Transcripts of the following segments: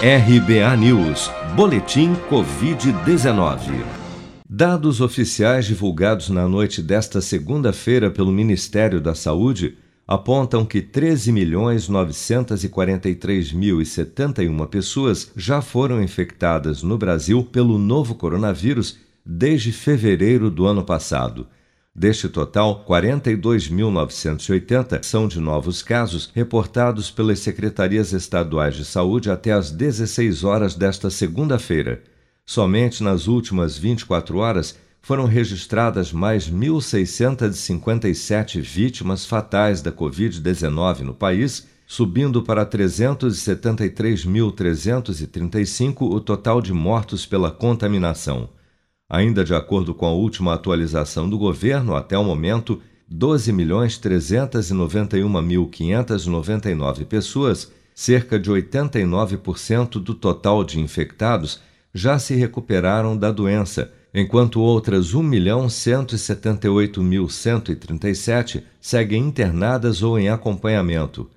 RBA News, Boletim Covid-19. Dados oficiais divulgados na noite desta segunda-feira pelo Ministério da Saúde apontam que 13.943.071 pessoas já foram infectadas no Brasil pelo novo coronavírus desde fevereiro do ano passado. Deste total, 42.980 são de novos casos reportados pelas secretarias estaduais de saúde até às 16 horas desta segunda-feira. Somente nas últimas 24 horas foram registradas mais 1.657 vítimas fatais da Covid-19 no país, subindo para 373.335 o total de mortos pela contaminação. Ainda de acordo com a última atualização do governo, até o momento, 12.391.599 pessoas, cerca de 89% do total de infectados, já se recuperaram da doença, enquanto outras 1.178.137 seguem internadas ou em acompanhamento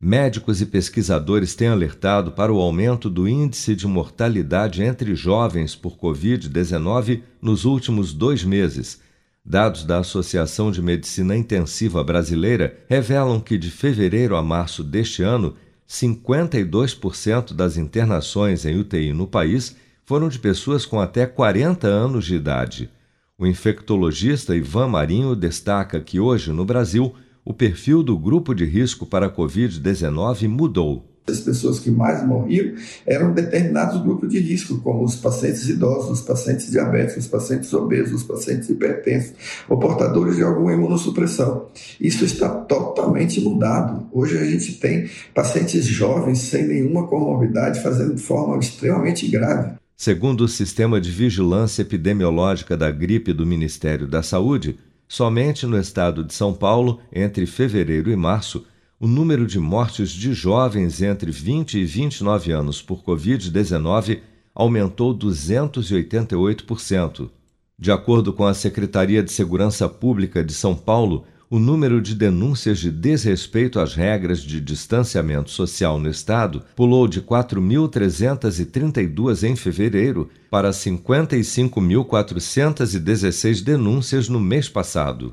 médicos e pesquisadores têm alertado para o aumento do índice de mortalidade entre jovens por Covid-19 nos últimos dois meses. Dados da Associação de Medicina Intensiva Brasileira revelam que de fevereiro a março deste ano, 52% das internações em UTI no país foram de pessoas com até 40 anos de idade. O infectologista Ivan Marinho destaca que hoje no Brasil o perfil do grupo de risco para a Covid-19 mudou. As pessoas que mais morriam eram determinados grupos de risco, como os pacientes idosos, os pacientes diabéticos, os pacientes obesos, os pacientes hipertensos, ou portadores de alguma imunossupressão. Isso está totalmente mudado. Hoje a gente tem pacientes jovens sem nenhuma comorbidade fazendo de forma extremamente grave. Segundo o Sistema de Vigilância Epidemiológica da Gripe do Ministério da Saúde, Somente no estado de São Paulo, entre fevereiro e março, o número de mortes de jovens entre 20 e 29 anos por Covid-19 aumentou 288%. De acordo com a Secretaria de Segurança Pública de São Paulo, o número de denúncias de desrespeito às regras de distanciamento social no Estado pulou de 4.332 em fevereiro para 55.416 denúncias no mês passado.